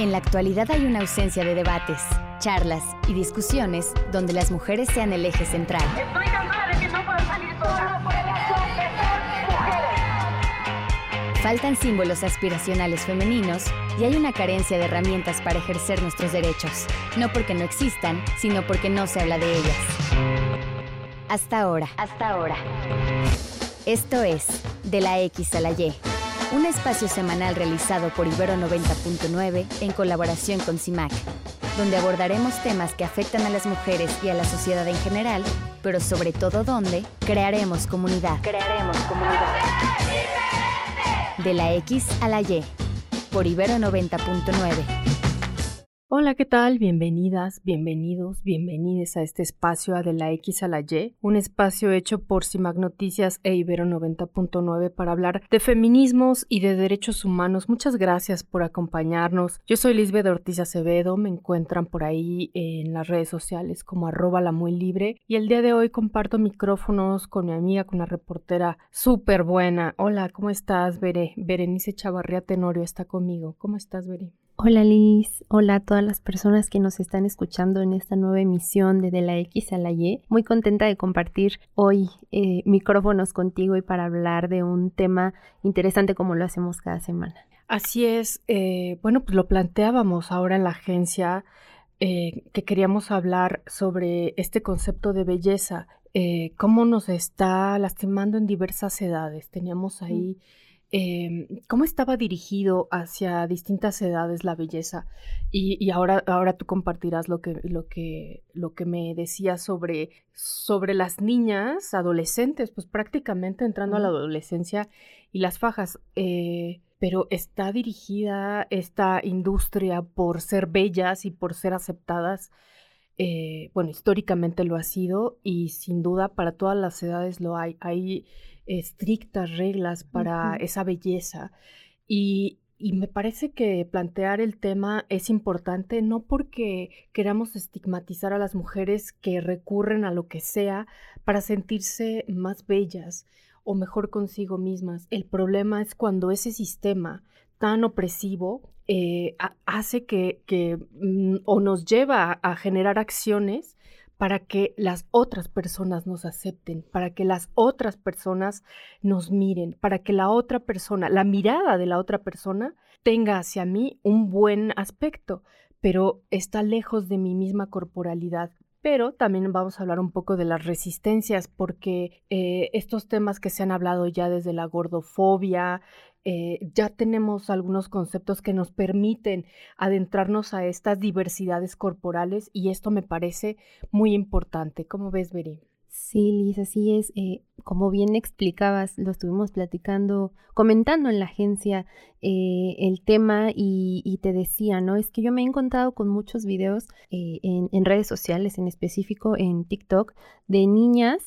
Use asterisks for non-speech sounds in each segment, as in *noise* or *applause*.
En la actualidad hay una ausencia de debates, charlas y discusiones donde las mujeres sean el eje central. Estoy cansada de que no puedo salir sola por elección de ser mujeres. Faltan símbolos aspiracionales femeninos y hay una carencia de herramientas para ejercer nuestros derechos, no porque no existan, sino porque no se habla de ellas. Hasta ahora. Hasta ahora. Esto es De la X a la Y un espacio semanal realizado por Ibero 90.9 en colaboración con CIMAC, donde abordaremos temas que afectan a las mujeres y a la sociedad en general, pero sobre todo donde crearemos comunidad. Crearemos comunidad. De la X a la Y, por Ibero 90.9. Hola, ¿qué tal? Bienvenidas, bienvenidos, bienvenides a este espacio de la X a la Y, un espacio hecho por CIMAC Noticias e Ibero 90.9 para hablar de feminismos y de derechos humanos. Muchas gracias por acompañarnos. Yo soy Lisbeth Ortiz Acevedo, me encuentran por ahí en las redes sociales como arroba la muy libre y el día de hoy comparto micrófonos con mi amiga, con una reportera súper buena. Hola, ¿cómo estás, Bere? Berenice Chavarría Tenorio está conmigo. ¿Cómo estás, Bere? Hola Liz, hola a todas las personas que nos están escuchando en esta nueva emisión de De la X a la Y. Muy contenta de compartir hoy eh, micrófonos contigo y para hablar de un tema interesante como lo hacemos cada semana. Así es, eh, bueno, pues lo planteábamos ahora en la agencia eh, que queríamos hablar sobre este concepto de belleza, cómo nos está lastimando en diversas edades. Teníamos ahí... Em, cómo estaba dirigido hacia distintas edades la belleza. Y, ahora, ahora tú compartirás lo que, lo que, lo que me decías sobre, sobre las niñas, adolescentes, pues prácticamente entrando a la adolescencia y las fajas. Eh, pero está dirigida esta industria por ser bellas y por ser aceptadas. Eh, bueno, históricamente lo ha sido y sin duda para todas las edades lo hay. Hay estrictas reglas para esa belleza. Y, me parece que plantear el tema es importante no porque queramos estigmatizar a las mujeres que recurren a lo que sea para sentirse más bellas o mejor consigo mismas. El problema es cuando ese sistema tan opresivo eh, hace que, que mm, o nos lleva a generar acciones para que las otras personas nos acepten, para que las otras personas nos miren, para que la otra persona, la mirada de la otra persona tenga hacia mí un buen aspecto, pero está lejos de mi misma corporalidad. Pero también vamos a hablar un poco de las resistencias, porque eh, estos temas que se han hablado ya desde la gordofobia, eh, ya tenemos algunos conceptos que nos permiten adentrarnos a estas diversidades corporales y esto me parece muy importante. ¿Cómo ves, Beri? Sí, Liz, así es. Eh, como bien explicabas, lo estuvimos platicando, comentando en la agencia eh, el tema y, te decía, ¿no? Es que yo me he encontrado con muchos videos en, en, redes sociales, en específico en TikTok, de niñas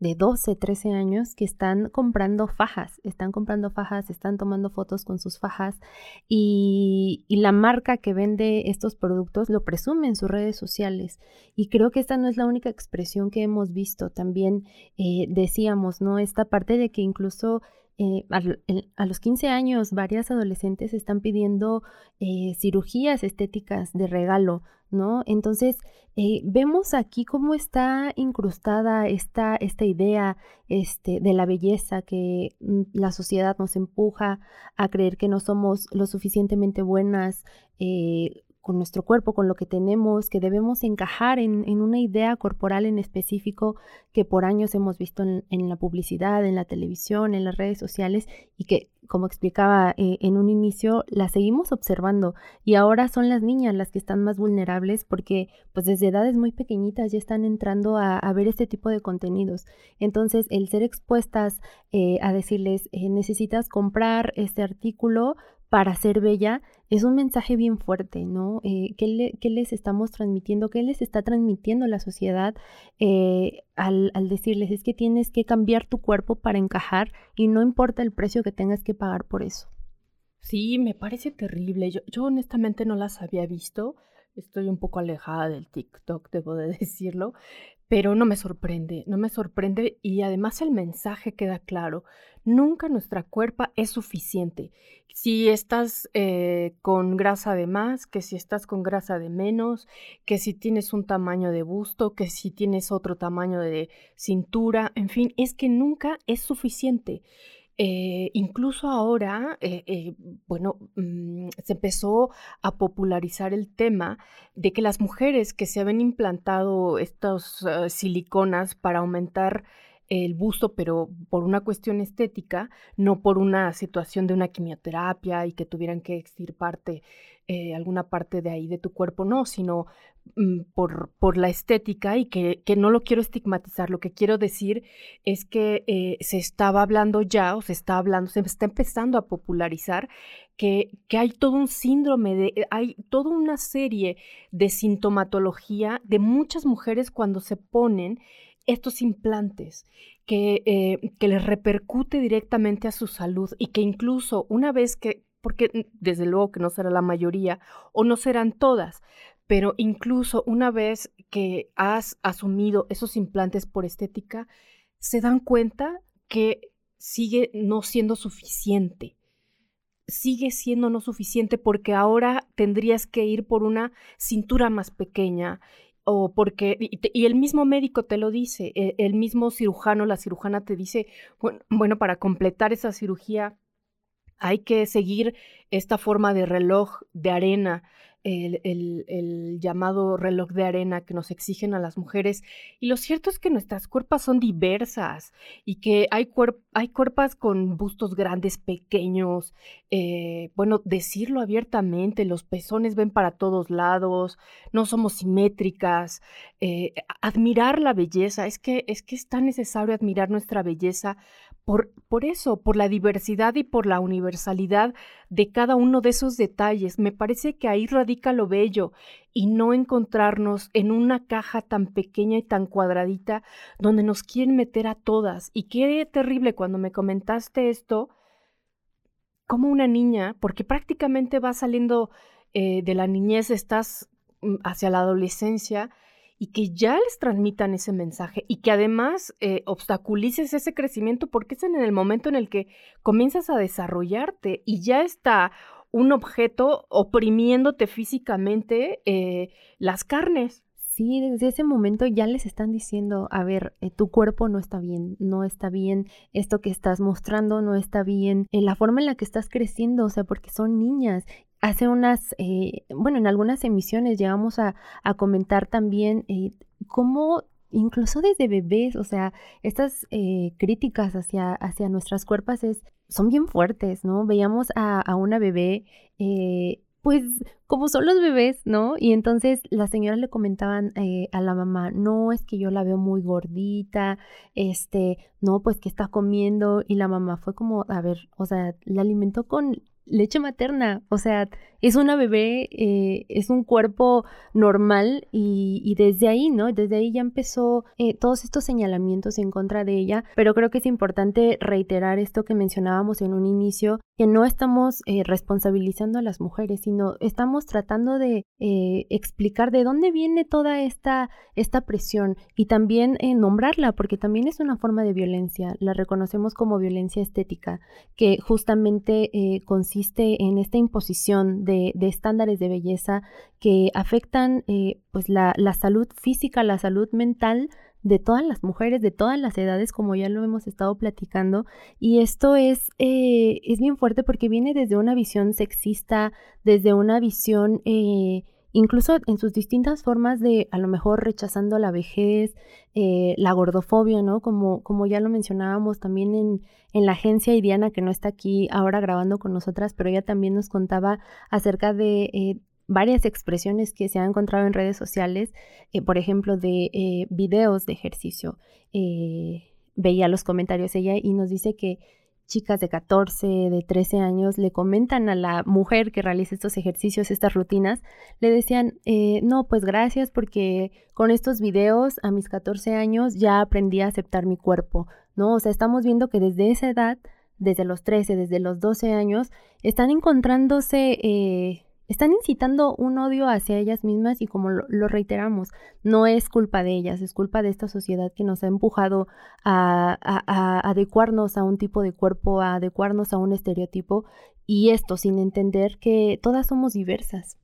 de 12, 13 años que están comprando fajas, están comprando fajas, están tomando fotos con sus fajas y, la marca que vende estos productos lo presume en sus redes sociales. Y creo que esta no es la única expresión que hemos visto. También eh, decíamos, ¿no? Esta parte de que incluso eh, a, los 15 años varias adolescentes están pidiendo eh, cirugías estéticas de regalo, ¿no? Entonces, eh, vemos aquí cómo está incrustada esta, esta idea este, de la belleza que mm, la sociedad nos empuja a creer que no somos lo suficientemente buenas eh, con nuestro cuerpo, con lo que tenemos, que debemos encajar en, una idea corporal en específico que por años hemos visto en, la publicidad, en la televisión, en las redes sociales y que, como explicaba eh, en un inicio, la seguimos observando y ahora son las niñas las que están más vulnerables porque pues desde edades muy pequeñitas ya están entrando a, ver este tipo de contenidos. Entonces, el ser expuestas eh, a decirles, eh, necesitas comprar este artículo, para ser bella es un mensaje bien fuerte, ¿no? Eh, ¿qué, les estamos transmitiendo? ¿Qué les está transmitiendo la sociedad eh, al, decirles es que tienes que cambiar tu cuerpo para encajar y no importa el precio que tengas que pagar por eso? Sí, me parece terrible. Yo, yo honestamente no las había visto. Estoy un poco alejada del TikTok, debo de *laughs* decirlo. pero no me sorprende, no me sorprende y además el mensaje queda claro. Nunca nuestra cuerpa es suficiente. Si estás eh, con grasa de más, que si estás con grasa de menos, que si tienes un tamaño de busto, que si tienes otro tamaño de cintura, en fin, es que nunca es suficiente. Eh, incluso ahora, eh, eh, bueno, mm, se empezó a popularizar el tema de que las mujeres que se habían implantado estas siliconas para aumentar el busto, pero por una cuestión estética, no por una situación de una quimioterapia y que tuvieran que extirparte alguna parte de ahí de tu cuerpo, no, sino Mm, por, por, la estética y que, que, no lo quiero estigmatizar. Lo que quiero decir es que eh, se estaba hablando ya, o se está hablando, se está empezando a popularizar que, que hay todo un síndrome, de, eh, hay toda una serie de sintomatología de muchas mujeres cuando se ponen estos implantes que, eh, que les repercute directamente a su salud y que incluso una vez que, porque desde luego que no será la mayoría o no serán todas, pero incluso una vez que has asumido esos implantes por estética, se dan cuenta que sigue no siendo suficiente. Sigue siendo no suficiente porque ahora tendrías que ir por una cintura más pequeña o porque, y, el mismo médico te lo dice, e, el, mismo cirujano, la cirujana te dice, bueno, para completar esa cirugía hay que seguir esta forma de reloj de arena el, llamado reloj de arena que nos exigen a las mujeres. Y lo cierto es que nuestras cuerpos son diversas y que hay, hay cuerpos con bustos grandes, pequeños. Eh, bueno, decirlo abiertamente, los pezones ven para todos lados, no somos simétricas. Eh, admirar la belleza, es que, es que es tan necesario admirar nuestra belleza por, por eso, por la diversidad y por la universalidad de cada uno de esos detalles. Me parece que ahí radica lo bello y no encontrarnos en una caja tan pequeña y tan cuadradita donde nos quieren meter a todas. Y qué terrible cuando me comentaste esto, como una niña, porque prácticamente va saliendo eh, de la niñez, estás mm, hacia la adolescencia, y que ya les transmitan ese mensaje y que además eh, obstaculices ese crecimiento porque es en el momento en el que comienzas a desarrollarte y ya está un objeto oprimiéndote físicamente eh, las carnes. Sí, desde ese momento ya les están diciendo, a ver, eh, tu cuerpo no está bien, no está bien, esto que estás mostrando no está bien, en la forma en la que estás creciendo, o sea, porque son niñas hace unas, eh, bueno, en algunas emisiones llegamos a, comentar también eh, cómo incluso desde bebés, o sea, estas eh, críticas hacia, hacia nuestras cuerpos es, son bien fuertes, ¿no? Veíamos a, una bebé, pues como son los bebés, ¿no? Y entonces las señoras le comentaban a la mamá, no, es que yo la veo muy gordita, este, no, pues que está comiendo, y la mamá fue como, a ver, o sea, la alimentó con leche materna, o sea, es una bebé, eh, es un cuerpo normal y, desde ahí, ¿no? Desde ahí ya empezó eh, todos estos señalamientos en contra de ella, pero creo que es importante reiterar esto que mencionábamos en un inicio, que no estamos eh, responsabilizando a las mujeres, sino estamos tratando de explicar de dónde viene toda esta, esta presión y también nombrarla, porque también es una forma de violencia, la reconocemos como violencia estética, que justamente consiste en esta imposición de de, estándares de belleza que afectan eh, pues la, salud física, la salud mental de todas las mujeres, de todas las edades, como ya lo hemos estado platicando. Y esto es, eh, es bien fuerte porque viene desde una visión sexista, desde una visión eh, incluso en sus distintas formas de a lo mejor rechazando la vejez, eh, la gordofobia, ¿no? Como, como ya lo mencionábamos también en, en la agencia Idiana, que no está aquí ahora grabando con nosotras, pero ella también nos contaba acerca de... Eh, varias expresiones que se han encontrado en redes sociales, eh, por ejemplo, de videos de ejercicio. veía los comentarios ella y nos dice que chicas de 14, de 13 años le comentan a la mujer que realiza estos ejercicios, estas rutinas, le decían, eh, no, pues gracias porque con estos videos a mis 14 años ya aprendí a aceptar mi cuerpo, ¿no? O sea, estamos viendo que desde esa edad, desde los 13, desde los 12 años, están encontrándose... Eh, están incitando un odio hacia ellas mismas y como lo, reiteramos, no es culpa de ellas, es culpa de esta sociedad que nos ha empujado a, adecuarnos a un tipo de cuerpo, a adecuarnos a un estereotipo y esto sin entender que todas somos diversas.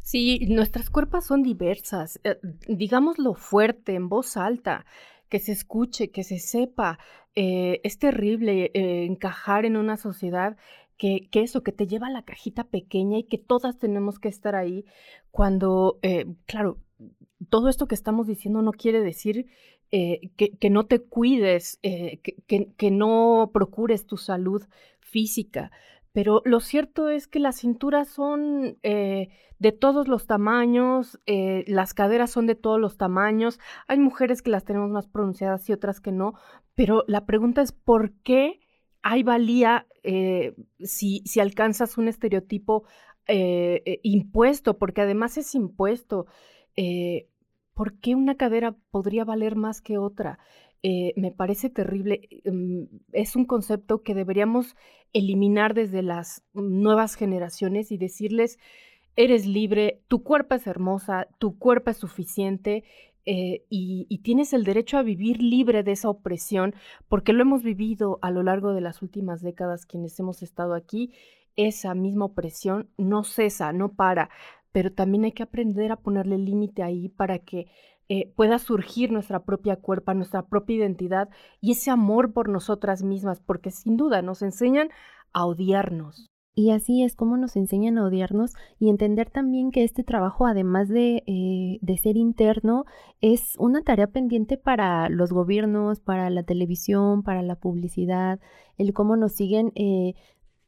Sí, nuestras cuerpos son diversas, eh, digámoslo fuerte, en voz alta, que se escuche, que se sepa. Eh, es terrible eh, encajar en una sociedad que, eso, que te lleva a la cajita pequeña y que todas tenemos que estar ahí cuando, claro, todo esto que estamos diciendo no quiere decir que, que, no te cuides, que, que, no procures tu salud física, pero lo cierto es que las cinturas son eh, de todos los tamaños, eh, las caderas son de todos los tamaños, hay mujeres que las tenemos más pronunciadas y otras que no, pero la pregunta es por qué hay valía eh, si, si, alcanzas un estereotipo impuesto, porque además es impuesto. ¿Por qué una cadera podría valer más que otra? Eh, me parece terrible. Mm, es un concepto que deberíamos eliminar desde las nuevas generaciones y decirles, eres libre, tu cuerpo es hermosa, tu cuerpo es suficiente. Eh, y, tienes el derecho a vivir libre de esa opresión, porque lo hemos vivido a lo largo de las últimas décadas quienes hemos estado aquí. Esa misma opresión no cesa, no para, pero también hay que aprender a ponerle límite ahí para que eh, pueda surgir nuestra propia cuerpo, nuestra propia identidad y ese amor por nosotras mismas, porque sin duda nos enseñan a odiarnos. Y así es como nos enseñan a odiarnos y entender también que este trabajo, además de, eh, de, ser interno, es una tarea pendiente para los gobiernos, para la televisión, para la publicidad, el cómo nos siguen eh,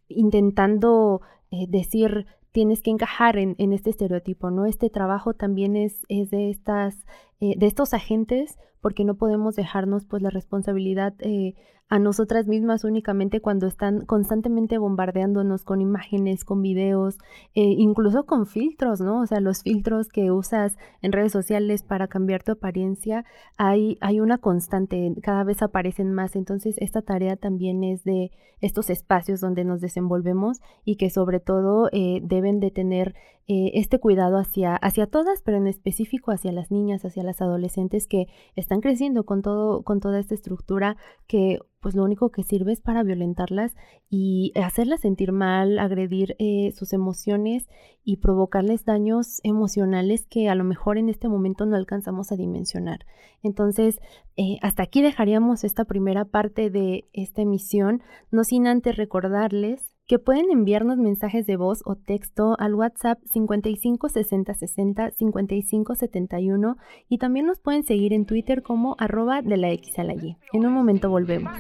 intentando decir tienes que encajar en, en, este estereotipo, ¿no? Este trabajo también es, es de estas, eh, de estos agentes, porque no podemos dejarnos pues la responsabilidad eh, a nosotras mismas únicamente cuando están constantemente bombardeándonos con imágenes, con videos, eh, incluso con filtros, ¿no? O sea, los filtros que usas en redes sociales para cambiar tu apariencia, hay, hay una constante, cada vez aparecen más. Entonces, esta tarea también es de estos espacios donde nos desenvolvemos y que sobre todo eh, deben de tener eh, este cuidado hacia, hacia todas, pero en específico hacia las niñas, hacia las adolescentes que están creciendo con todo, con toda esta estructura que pues lo único que sirve es para violentarlas y hacerlas sentir mal, agredir eh, sus emociones y provocarles daños emocionales que a lo mejor en este momento no alcanzamos a dimensionar. Entonces, eh, hasta aquí dejaríamos esta primera parte de esta emisión, no sin antes recordarles que pueden enviarnos mensajes de voz o texto al WhatsApp 55 60 60 55 71 y también nos pueden seguir en Twitter como arroba de la X. En un momento volvemos.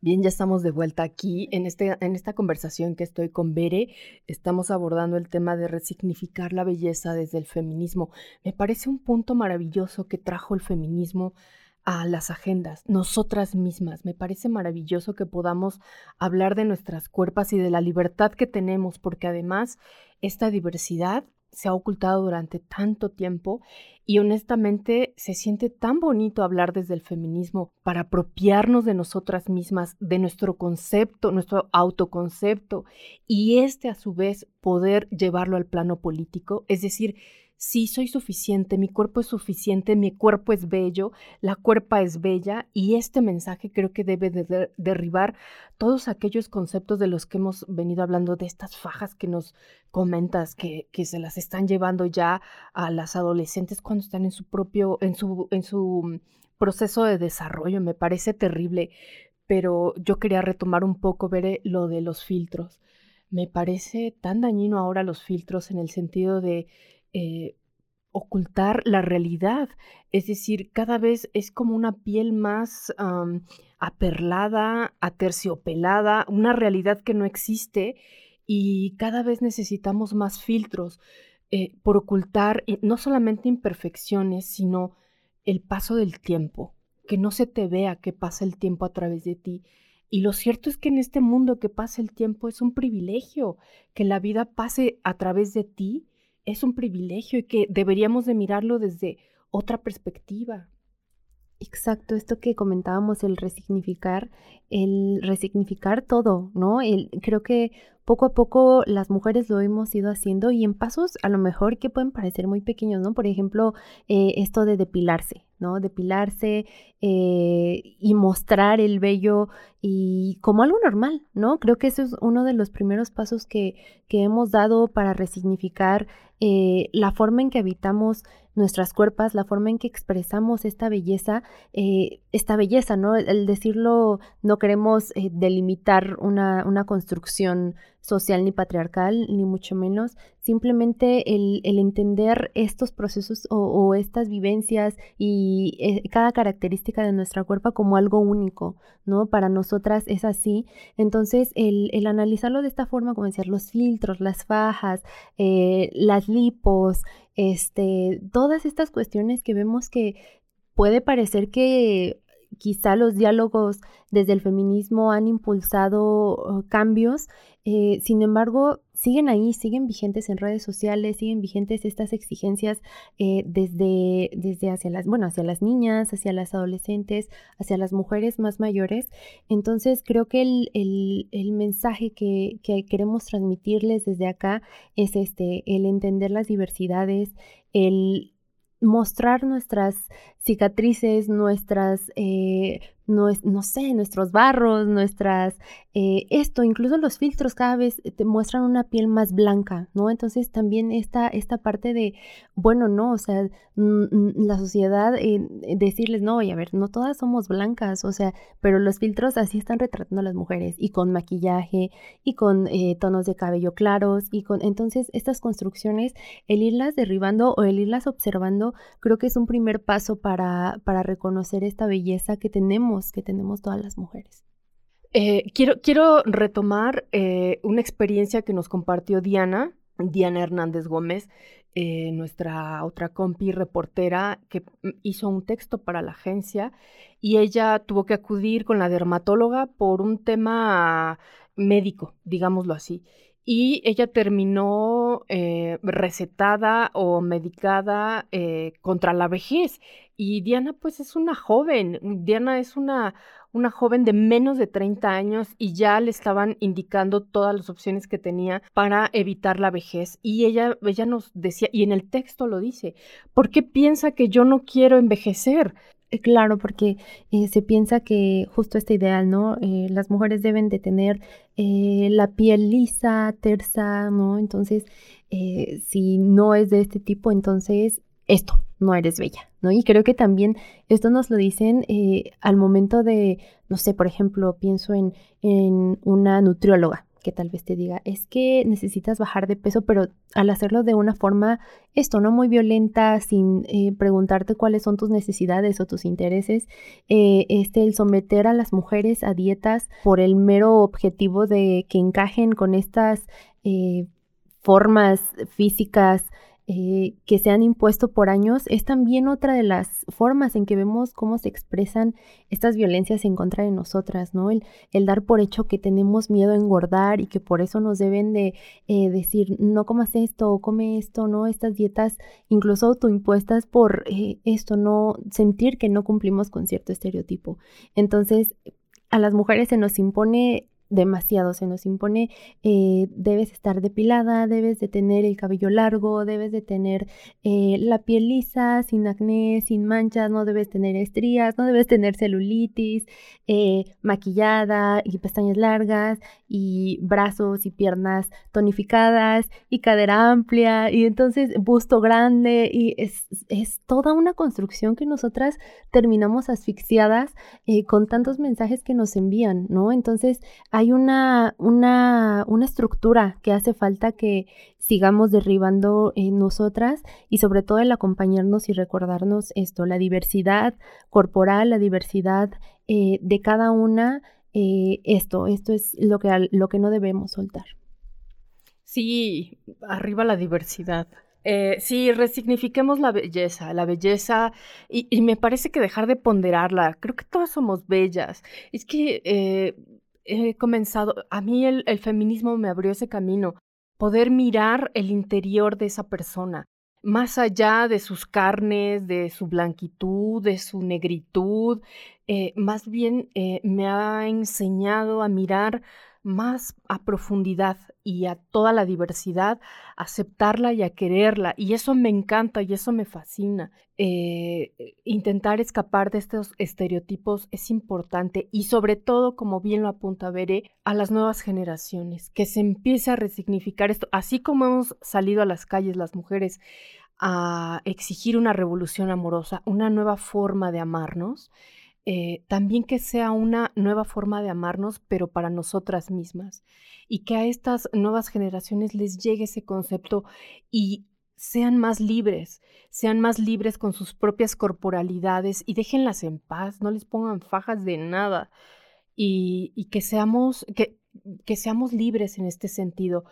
Bien, ya estamos de vuelta aquí en, este, en esta conversación que estoy con Bere. Estamos abordando el tema de resignificar la belleza desde el feminismo. Me parece un punto maravilloso que trajo el feminismo a las agendas, nosotras mismas. Me parece maravilloso que podamos hablar de nuestras cuerpos y de la libertad que tenemos, porque además esta diversidad se ha ocultado durante tanto tiempo y honestamente se siente tan bonito hablar desde el feminismo para apropiarnos de nosotras mismas, de nuestro concepto, nuestro autoconcepto y este a su vez poder llevarlo al plano político, es decir, sí soy suficiente, mi cuerpo es suficiente, mi cuerpo es bello, la cuerpa es bella y este mensaje creo que debe de derribar todos aquellos conceptos de los que hemos venido hablando, de estas fajas que nos comentas, que, que se las están llevando ya a las adolescentes cuando están en su propio, en su, en su proceso de desarrollo, me parece terrible, pero yo quería retomar un poco, ver lo de los filtros. Me parece tan dañino ahora los filtros en el sentido de eh, ocultar la realidad. Es decir, cada vez es como una piel más aperlada, aterciopelada, una realidad que no existe y cada vez necesitamos más filtros eh, por ocultar no solamente imperfecciones, sino el paso del tiempo, que no se te vea que pasa el tiempo a través de ti. Y lo cierto es que en este mundo que pasa el tiempo es un privilegio, que la vida pase a través de ti es un privilegio y que deberíamos de mirarlo desde otra perspectiva. Exacto, esto que comentábamos, el resignificar, el resignificar todo, ¿no? El, creo que poco a poco las mujeres lo hemos ido haciendo y en pasos a lo mejor que pueden parecer muy pequeños, ¿no? Por ejemplo, eh, esto de depilarse, ¿no? Depilarse eh, y mostrar el vello y como algo normal, ¿no? Creo que eso es uno de los primeros pasos que, que hemos dado para resignificar eh, la forma en que habitamos nuestras cuerpos, la forma en que expresamos esta belleza, eh, esta belleza, ¿no? El, decirlo, no queremos eh, delimitar una, una, construcción social ni patriarcal, ni mucho menos, simplemente el, el entender estos procesos o, estas vivencias y eh, cada característica de nuestra cuerpo como algo único, ¿no? Para nosotras es así. Entonces, el, el analizarlo de esta forma, como decir, los filtros, las fajas, las lipos, este, todas estas cuestiones que vemos que puede parecer que quizá los diálogos desde el feminismo han impulsado oh, cambios, eh, sin embargo, siguen ahí, siguen vigentes en redes sociales, siguen vigentes estas exigencias eh, desde, desde hacia las, bueno, hacia las niñas, hacia las adolescentes, hacia las mujeres más mayores. Entonces, creo que el, el, el mensaje que, que queremos transmitirles desde acá es este, el entender las diversidades, el mostrar nuestras cicatrices, nuestras eh, no, es, no sé, nuestros barros, nuestras, eh, esto, incluso los filtros cada vez te muestran una piel más blanca, ¿no? Entonces también esta, esta parte de, bueno, no, o sea, la sociedad, eh, decirles, no, y a ver, no todas somos blancas, o sea, pero los filtros así están retratando a las mujeres, y con maquillaje, y con eh, tonos de cabello claros, y con, entonces estas construcciones, el irlas derribando o el irlas observando, creo que es un primer paso para, para reconocer esta belleza que tenemos que tenemos todas las mujeres. Eh, quiero, quiero retomar eh, una experiencia que nos compartió Diana, Diana Hernández Gómez, eh, nuestra otra compi reportera, que hizo un texto para la agencia y ella tuvo que acudir con la dermatóloga por un tema médico, digámoslo así. Y ella terminó recetada o medicada contra la vejez. Y Diana, pues es una joven, Diana es una, una joven de menos de 30 años y ya le estaban indicando todas las opciones que tenía para evitar la vejez. Y ella, ella nos decía, y en el texto lo dice, ¿por qué piensa que yo no quiero envejecer? Eh, claro, porque eh, se piensa que justo este ideal, ¿no? Eh, las mujeres deben de tener la piel lisa, tersa, ¿no? Entonces, si no es de este tipo, entonces esto, no eres bella, ¿no? Y creo que también esto nos lo dicen eh, al momento de, no sé, por ejemplo, pienso en, en una nutrióloga que tal vez te diga, es que necesitas bajar de peso, pero al hacerlo de una forma, esto, no muy violenta, sin eh, preguntarte cuáles son tus necesidades o tus intereses, eh, este, el someter a las mujeres a dietas por el mero objetivo de que encajen con estas formas físicas eh, que se han impuesto por años es también otra de las formas en que vemos cómo se expresan estas violencias en contra de nosotras, ¿no? El, el dar por hecho que tenemos miedo a engordar y que por eso nos deben de eh, decir, no comas esto o come esto, ¿no? Estas dietas incluso autoimpuestas por eh, esto, no sentir que no cumplimos con cierto estereotipo. Entonces, a las mujeres se nos impone demasiado, se nos impone, eh, debes estar depilada, debes de tener el cabello largo, debes de tener eh, la piel lisa, sin acné, sin manchas, no debes tener estrías, no debes tener celulitis, eh, maquillada y pestañas largas y brazos y piernas tonificadas y cadera amplia y entonces busto grande y es, es toda una construcción que nosotras terminamos asfixiadas con tantos mensajes que nos envían, ¿no? Entonces, hay una, una, una estructura que hace falta que sigamos derribando en nosotras y sobre todo el acompañarnos y recordarnos esto, la diversidad corporal, la diversidad eh, de cada una, eh, esto, esto es lo que, lo que no debemos soltar. Sí, arriba la diversidad. Eh, sí, resignifiquemos la belleza, la belleza, y, me parece que dejar de ponderarla, creo que todas somos bellas. Es que he comenzado, a mí el, feminismo me abrió ese camino, poder mirar el interior de esa persona, más allá de sus carnes, de su blanquitud, de su negritud, eh, más bien eh, me ha enseñado a mirar más a profundidad y a toda la diversidad, aceptarla y a quererla. Y eso me encanta y eso me fascina. Eh, intentar escapar de estos estereotipos es importante y sobre todo, como bien lo apunta Veré, a las nuevas generaciones, que se empiece a resignificar esto, así como hemos salido a las calles las mujeres a exigir una revolución amorosa, una nueva forma de amarnos, eh, también que sea una nueva forma de amarnos, pero para nosotras mismas, y que a estas nuevas generaciones les llegue ese concepto y sean más libres, sean más libres con sus propias corporalidades y déjenlas en paz, no les pongan fajas de nada y, que, seamos, que, que seamos libres en este sentido,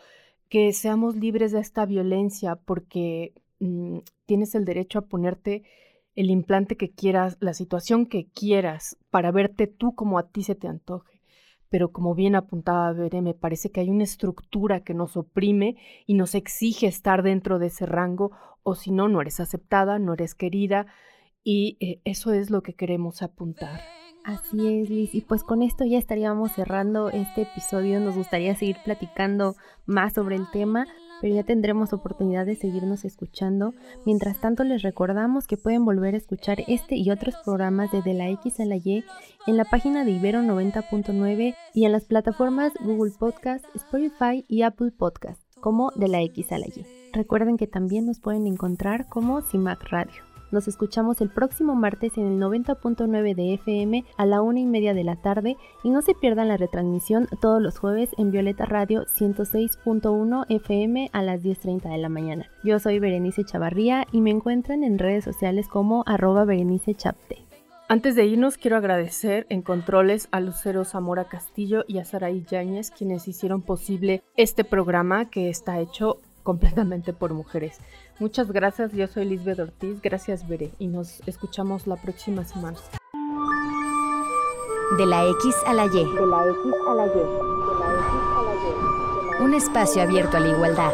que seamos libres de esta violencia porque mm, tienes el derecho a ponerte el implante que quieras, la situación que quieras, para verte tú como a ti se te antoje. Pero como bien apuntaba Veré, me parece que hay una estructura que nos oprime y nos exige estar dentro de ese rango, o si no, no eres aceptada, no eres querida, y eh, eso es lo que queremos apuntar. Así es, Liz. Y pues con esto ya estaríamos cerrando este episodio. Nos gustaría seguir platicando más sobre el tema, pero ya tendremos oportunidad de seguirnos escuchando. Mientras tanto, les recordamos que pueden volver a escuchar este y otros programas de De la X a la Y en la página de Ibero 90.9 y en las plataformas Google Podcast, Spotify y Apple Podcast, como De la X a la Y. Recuerden que también nos pueden encontrar como CIMAC Radio. Nos escuchamos el próximo martes en el 90.9 de FM a la una y media de la tarde y no se pierdan la retransmisión todos los jueves en Violeta Radio 106.1 FM a las 10.30 de la mañana. Yo soy Berenice Chavarría y me encuentran en redes sociales como arroba Berenice Chapte. Antes de irnos, quiero agradecer en controles a Lucero Zamora Castillo y a Saraí Yáñez, quienes hicieron posible este programa que está hecho completamente por mujeres. Muchas gracias, yo soy Lisbeth Ortiz, gracias Bere y nos escuchamos la próxima semana. De la X a la Y. De la X a la Y. De la X a la Y. Un espacio abierto a la igualdad.